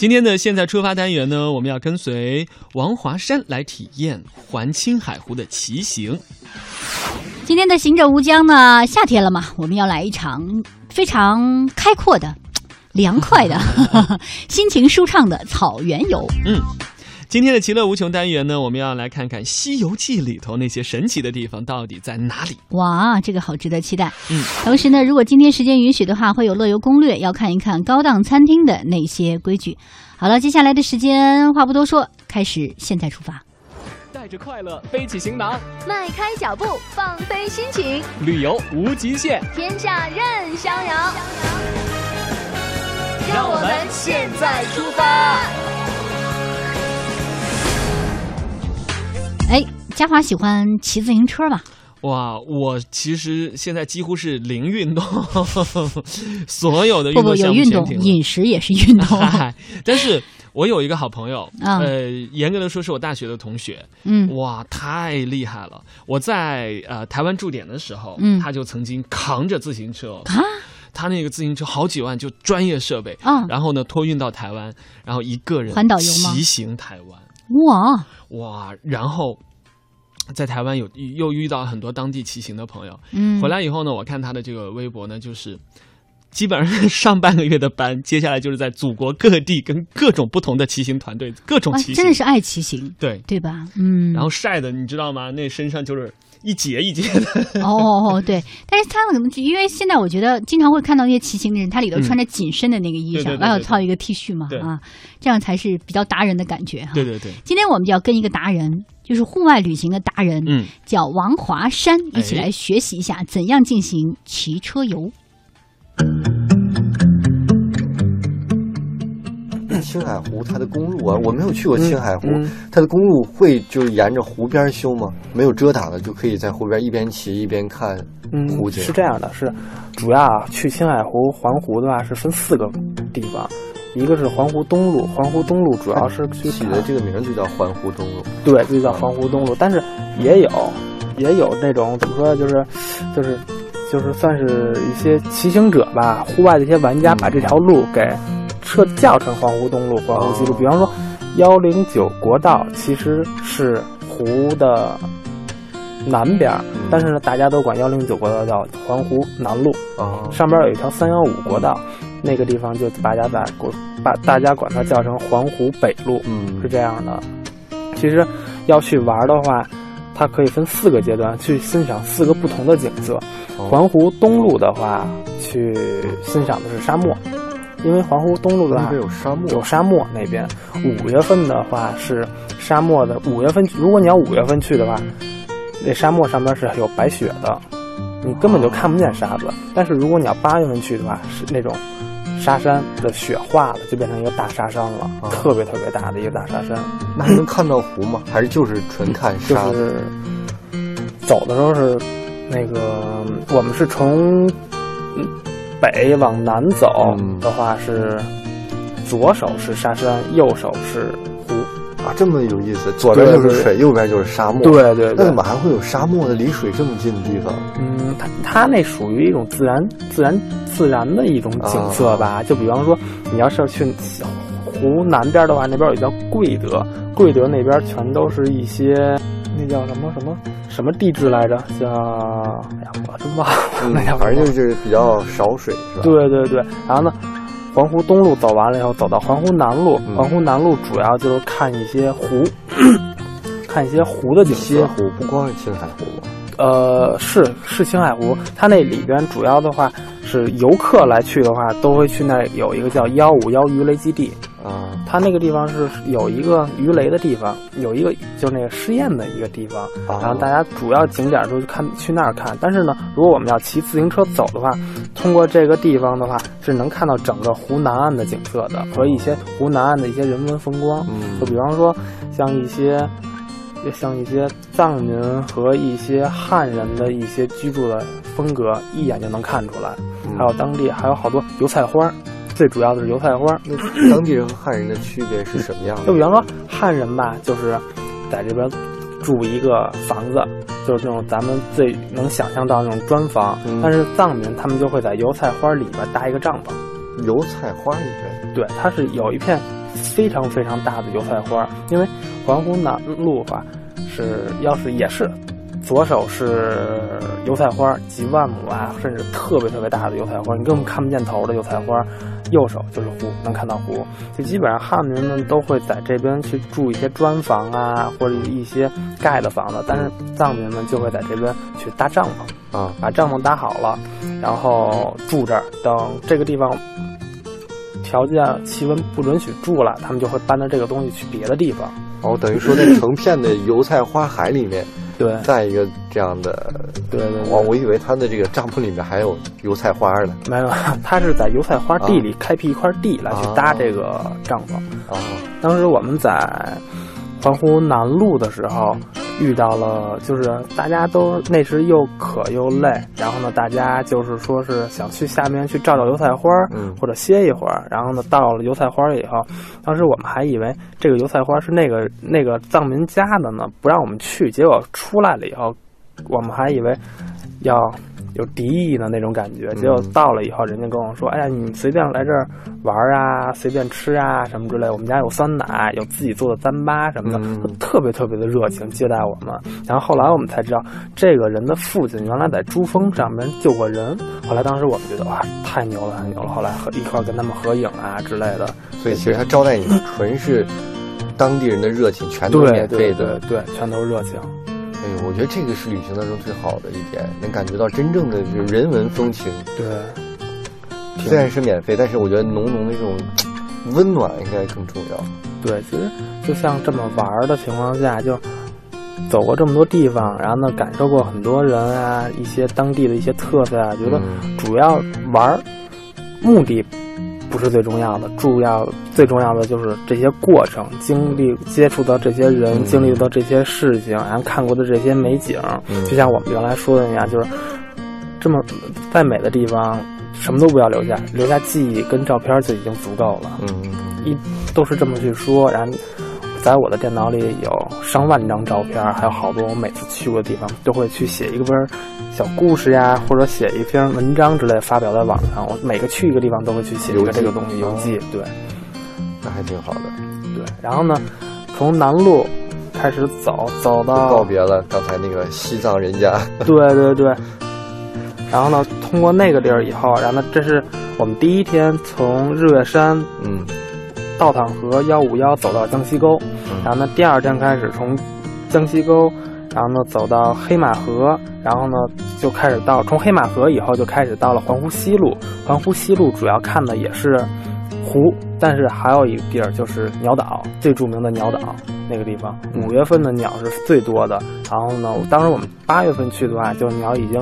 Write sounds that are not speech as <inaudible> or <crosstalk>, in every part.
今天的现在出发单元呢，我们要跟随王华山来体验环青海湖的骑行。今天的行者无疆呢，夏天了嘛，我们要来一场非常开阔的、<tsk> 凉快的、<tsk> 心情舒畅的草原游。嗯。今天的其乐无穷单元呢，我们要来看看《西游记》里头那些神奇的地方到底在哪里。哇，这个好值得期待。嗯，同时呢，如果今天时间允许的话，会有乐游攻略，要看一看高档餐厅的那些规矩。好了，接下来的时间话不多说，开始，现在出发。带着快乐背起行囊，迈开脚步放飞心情，旅游无极限，天下任逍遥。让我们现在出发。哎，嘉华喜欢骑自行车吧？哇，我其实现在几乎是零运动，<laughs> 所有的运动有运动，饮食也是运动。<laughs> 但是我有一个好朋友，呃，严格的说是我大学的同学，嗯，哇，太厉害了！我在呃台湾驻点的时候，嗯，他就曾经扛着自行车啊，他那个自行车好几万，就专业设备啊，然后呢托运到台湾，然后一个人环岛游吗？骑行台湾。哇哇！然后在台湾有又遇到很多当地骑行的朋友，嗯，回来以后呢，我看他的这个微博呢，就是基本上上半个月的班，接下来就是在祖国各地跟各种不同的骑行团队各种骑行，真的是爱骑行，对对吧？嗯，然后晒的你知道吗？那身上就是。一节一节的。哦哦对，但是他可能因为现在我觉得经常会看到一些骑行的人，他里头穿着紧身的那个衣裳，然后套一个 T 恤嘛啊，这样才是比较达人的感觉哈。对对对，今天我们就要跟一个达人，就是户外旅行的达人，嗯，叫王华山，一起来学习一下怎样进行骑车游。青海湖它的公路啊，我没有去过青海湖，它的公路会就是沿着湖边修吗？没有遮挡的就可以在湖边一边骑一边看湖景。是这样的，是主要啊去青海湖环湖的话是分四个地方，一个是环湖东路，环湖东路主要是起的 <laughs> 这个名就叫环湖东路，对，就叫环湖东路。但是也有也有那种怎么说，就是就是就是算是一些骑行者吧，户外的一些玩家把这条路给。车叫成环湖东路、环湖西路，比方说幺零九国道其实是湖的南边，但是呢，大家都管幺零九国道叫环湖南路。啊，上边有一条三幺五国道，那个地方就大家把国把大家管它叫成环湖北路。嗯，是这样的。其实要去玩的话，它可以分四个阶段去欣赏四个不同的景色。环湖东路的话，去欣赏的是沙漠。因为环湖东路的话有沙漠，有沙漠那边。五月份的话是沙漠的，五月份如果你要五月份去的话，那沙漠上面是有白雪的，你根本就看不见沙子。但是如果你要八月份去的话，是那种沙山的雪化了，就变成一个大沙山了，特别特别大的一个大沙山。那还能看到湖吗？还是就是纯看沙？就 <laughs> 是走的时候是那个，我们是从。北往南走的话是，左手是沙山，右手是湖啊，这么有意思。左边就是水，右边就是沙漠。对对。那怎么还会有沙漠呢？离水这么近的地方？嗯，它它那属于一种自然、自然、自然的一种景色吧。就比方说，你要是去湖南边的话，那边有叫贵德，贵德那边全都是一些那叫什么什么。什么地质来着？叫哎呀，我真忘了。那叫反正就是比较少水，是吧？对对对。然后呢，环湖东路走完了以后，走到环湖南路。环湖南路主要就是看一些湖，<coughs> 看一些湖的景色。些湖不光是青海湖吗？呃，是是青海湖。它那里边主要的话是游客来去的话，都会去那有一个叫幺五幺鱼雷基地。啊，它那个地方是有一个鱼雷的地方，有一个就是那个试验的一个地方，然后大家主要景点都看去那儿看。但是呢，如果我们要骑自行车走的话，通过这个地方的话，是能看到整个湖南岸的景色的和一些湖南岸的一些人文风光。嗯，就比方说像一些，像一些藏民和一些汉人的一些居住的风格，一眼就能看出来。还有当地还有好多油菜花。最主要的是油菜花。那当地人和汉人的区别是什么样的？就比方说汉人吧，就是在这边住一个房子，就是这种咱们最能想象到那种砖房。但是藏民他们就会在油菜花里边搭一个帐篷。油菜花里边？对，它是有一片非常非常大的油菜花，因为环湖南路吧是要是也是。左手是油菜花，几万亩啊，甚至特别特别大的油菜花，你根本看不见头的油菜花。右手就是湖，能看到湖。就基本上汉民们都会在这边去住一些砖房啊，或者一些盖的房子，但是藏民们就会在这边去搭帐篷啊，把帐篷搭好了，然后住这儿。等这个地方条件气温不允许住了，他们就会搬着这个东西去别的地方。哦，等于说在成片的油菜花海里面。对，再一个这样的，对对，我我以为他的这个帐篷里面还有油菜花呢。没有，<laughs> 他是在油菜花地里开辟一块地来去搭这个帐篷。啊，当时我们在环湖南路的时候。遇到了，就是大家都那时又渴又累，然后呢，大家就是说是想去下面去照照油菜花，嗯，或者歇一会儿。然后呢，到了油菜花以后，当时我们还以为这个油菜花是那个那个藏民家的呢，不让我们去。结果出来了以后，我们还以为要。有敌意的那种感觉，结果到了以后，人家跟我说：“哎呀，你随便来这儿玩啊，随便吃啊，什么之类。我们家有酸奶，有自己做的糌粑什么的，特别特别的热情接待我们。然后后来我们才知道，这个人的父亲原来在珠峰上面救过人。后来当时我们觉得哇，太牛了，太牛了。后来和一块跟他们合影啊之类的。所以其实他招待你纯是当地人的热情，全都是免费的，对，全都是热情。”哎呦，我觉得这个是旅行当中最好的一点，能感觉到真正的就是人文风情。对，虽然是免费，但是我觉得浓浓的这种温暖应该更重要。对，其实就像这么玩的情况下，就走过这么多地方，然后呢，感受过很多人啊，一些当地的一些特色啊，觉得主要玩目的。不是最重要的，重要最重要的就是这些过程、经历、接触到这些人、经历到这些事情，然后看过的这些美景，就像我们原来说的那样，就是这么再美的地方，什么都不要留下，留下记忆跟照片就已经足够了。嗯，一都是这么去说，然后。在我的电脑里有上万张照片，还有好多我每次去过的地方，都会去写一个本小故事呀，或者写一篇文章之类发表在网上。我每个去一个地方都会去写一个这个东西游记，对，那还挺好的。对，然后呢，从南路开始走，走到告别了刚才那个西藏人家。<laughs> <laughs> 对对对。然后呢，通过那个地儿以后，然后呢，这是我们第一天从日月山，嗯。道淌河幺五幺走到江西沟，然后呢，第二天开始从江西沟，然后呢走到黑马河，然后呢就开始到从黑马河以后就开始到了环湖西路。环湖西路主要看的也是湖，但是还有一个地儿就是鸟岛，最著名的鸟岛那个地方，五月份的鸟是最多的。然后呢，当时我们八月份去的话，就鸟已经。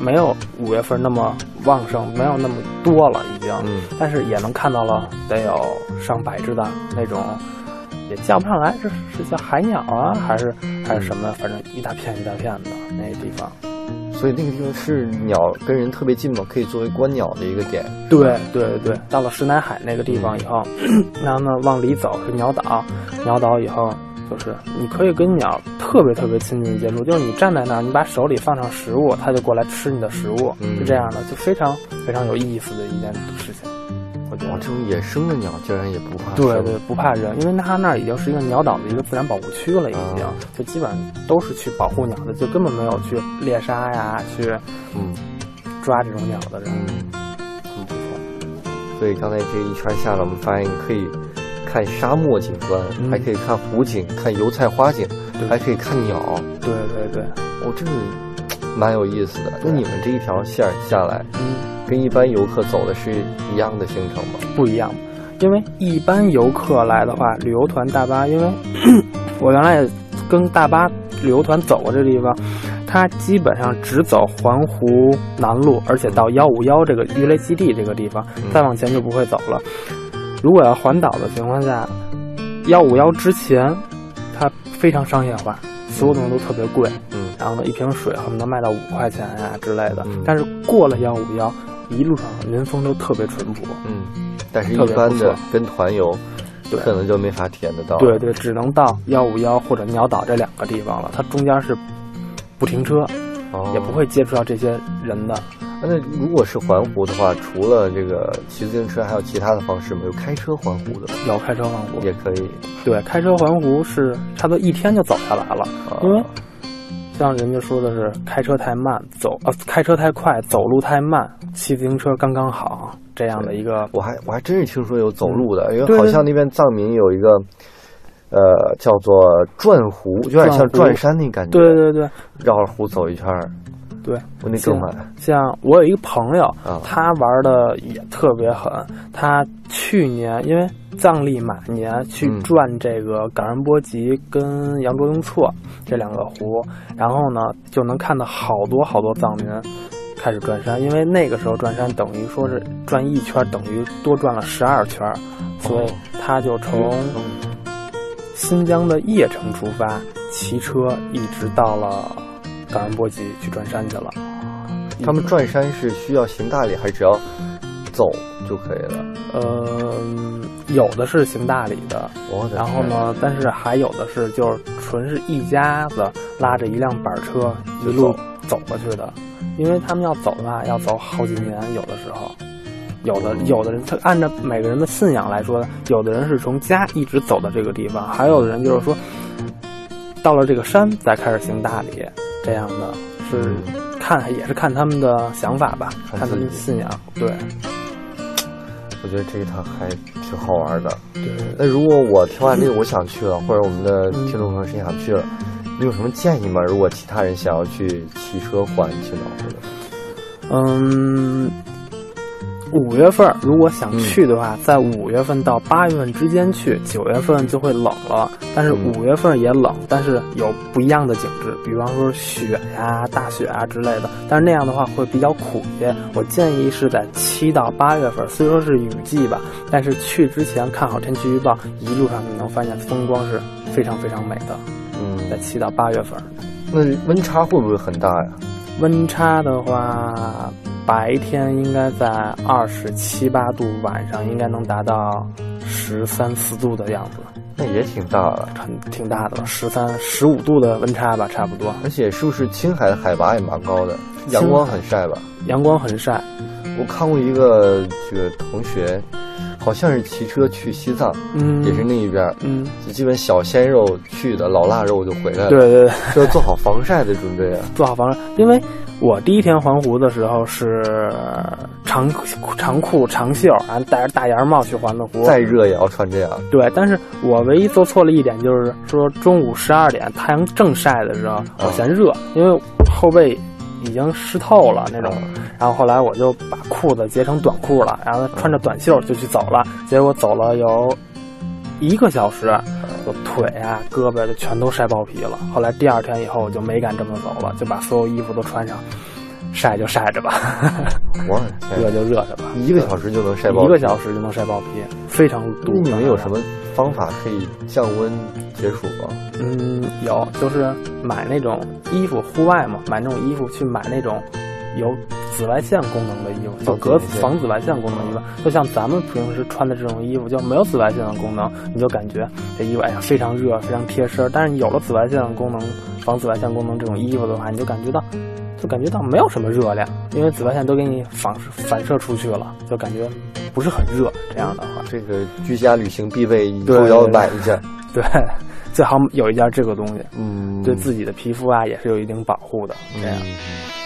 没有五月份那么旺盛，没有那么多了，已经。嗯。但是也能看到了，得有上百只的那种，也叫不上来，这是叫海鸟啊，还是还是什么？反正一大片一大片的那地方。所以那个地方是鸟跟人特别近嘛，可以作为观鸟的一个点。对对对，到了石南海那个地方以后，然后呢往里走是鸟岛，鸟岛以后。就是你可以跟鸟特别特别亲近接触，就是你站在那儿，你把手里放上食物，它就过来吃你的食物，是这样的，就非常非常有意思的一件事情。我觉得这种野生的鸟竟然也不怕对对，不怕人，因为它那儿已经是一个鸟岛的一个自然保护区了，已经就基本上都是去保护鸟的，就根本没有去猎杀呀，去嗯抓这种鸟的人，很不错。所以刚才这一圈下来，我们发现可以。看沙漠景观，还可以看湖景，看油菜花景，还可以看鸟。对对对，哦，这个蛮有意思的。那你们这一条线下来，嗯，跟一般游客走的是一样的行程吗？不一样，因为一般游客来的话，旅游团大巴，因为 <clears throat> 我原来也跟大巴旅游团走过这地方，它基本上只走环湖南路，而且到幺五幺这个鱼雷基地这个地方，再往前就不会走了。如果要环岛的情况下，幺五幺之前，它非常商业化，所有东西都特别贵。嗯，然后呢，一瓶水恨不得卖到五块钱呀之类的。但是过了幺五幺，一路上民风都特别淳朴。嗯，但是一般的跟团游，可能就没法体验得到。对对，只能到幺五幺或者鸟岛这两个地方了。它中间是不停车，也不会接触到这些人的。那如果是环湖的话，除了这个骑自行车，还有其他的方式吗？有开车环湖的吗？有开车环湖，也可以。对，开车环湖是差不多一天就走下来了，啊因为像人家说的是开车太慢，走呃开车太快，走路太慢，骑自行车刚刚好这样的一个。我还我还真是听说有走路的，因为好像那边藏民有一个，呃，叫做转湖，有点像转山那感觉。对对对绕着湖走一圈儿，对，我那更慢。像我有一个朋友，啊他玩的也特别狠。他去年因为藏历马年去嗯。转这个冈仁波齐跟羊卓雍措这两个湖，然后呢就能看到好多好多藏民开始转山，因为那个时候转山等于说是转一圈等于多转了十二圈，所以他就从新疆的叶城出发，骑车一直到了冈仁波齐去转山去了。他们转山是需要行大礼，还是只要走就可以了？呃，有的是行大礼的，我的然后呢，但是还有的是就是纯是一家子拉着一辆板车一路走。过去的，因为他们要走的话要走好几年，有的时候，有的有的人他按照每个人的信仰来说，有的人是从家一直走到这个地方，还有的人就是说到了这个山再开始行大礼，这样的是看也是看他们的想法吧，看看他们的信仰，对我觉得这一趟还挺好玩的。对。那如果我听完这个我想去了，或者我们的听众朋友谁想去了，你有什么建议吗？如果其他人想要去骑车环青岛的，嗯，五月份如果想去的话，在五月份到八月份之间去，九月份就会冷了。但是嗯五月份也冷，但是有不一样的景致，比方说雪呀、大雪啊之类的。但是那样的话会比较苦一些。我建议是在七到八月份，虽说是雨季吧，但是去之前看好天气预报，一路上你能发现风光是非常非常美的。嗯在嗯，七到八月份，那温差会不会很大呀？温差的话，白天应该在二十七八度，晚上应该能达到十三四度的样子，那也挺大的。很挺大的了，十三十五度的温差吧，差不多。而且是不是青海的海拔也蛮高的，阳光很晒吧？阳光很晒，我看过一个这个同学，好像是骑车去西藏，嗯，也是那一边儿，嗯，就基本小鲜肉去的，老腊肉就回来了。对，对对，这要做好防晒的准备啊。<laughs> 做好防晒，因为我第一天环湖的时候是长长裤长袖，然后戴着大檐帽去环的湖，再热也要穿这样。对，但是我唯一做错了一点，就是说中午十二点太阳正晒的时候，我嫌热，因为后背已经湿透了那种。然后后来我就把裤子截成短裤了，然后穿着短袖就去走了。结果走了有一个小时，我腿啊、胳膊就全都晒爆皮了。后来第二天以后我就没敢这么走了，就把所有衣服都穿上，晒就晒着吧，我 <laughs> 热就热着吧。一个小时就能晒爆。一个小时就能晒爆皮，非常毒。你们有什么方法可以降温解暑吗？嗯，有，就是买那种衣服，户外嘛，买那种衣服去买那种有紫外线功能的衣服，就隔防紫外线功能的衣服。就像咱们平时穿的这种衣服，就没有紫外线的功能，你就感觉这衣服哎呀非常热，非常贴身。但是你有了紫外线的功能，防紫外线功能这种衣服的话，你就感觉到。就感觉到没有什么热量，因为紫外线都给你反反射出去了，就感觉不是很热。这样的话，这个居家旅行必备，以对后要买一件。对，最好有一件这个东西，嗯，对自己的皮肤啊也是有一定保护的。这样。嗯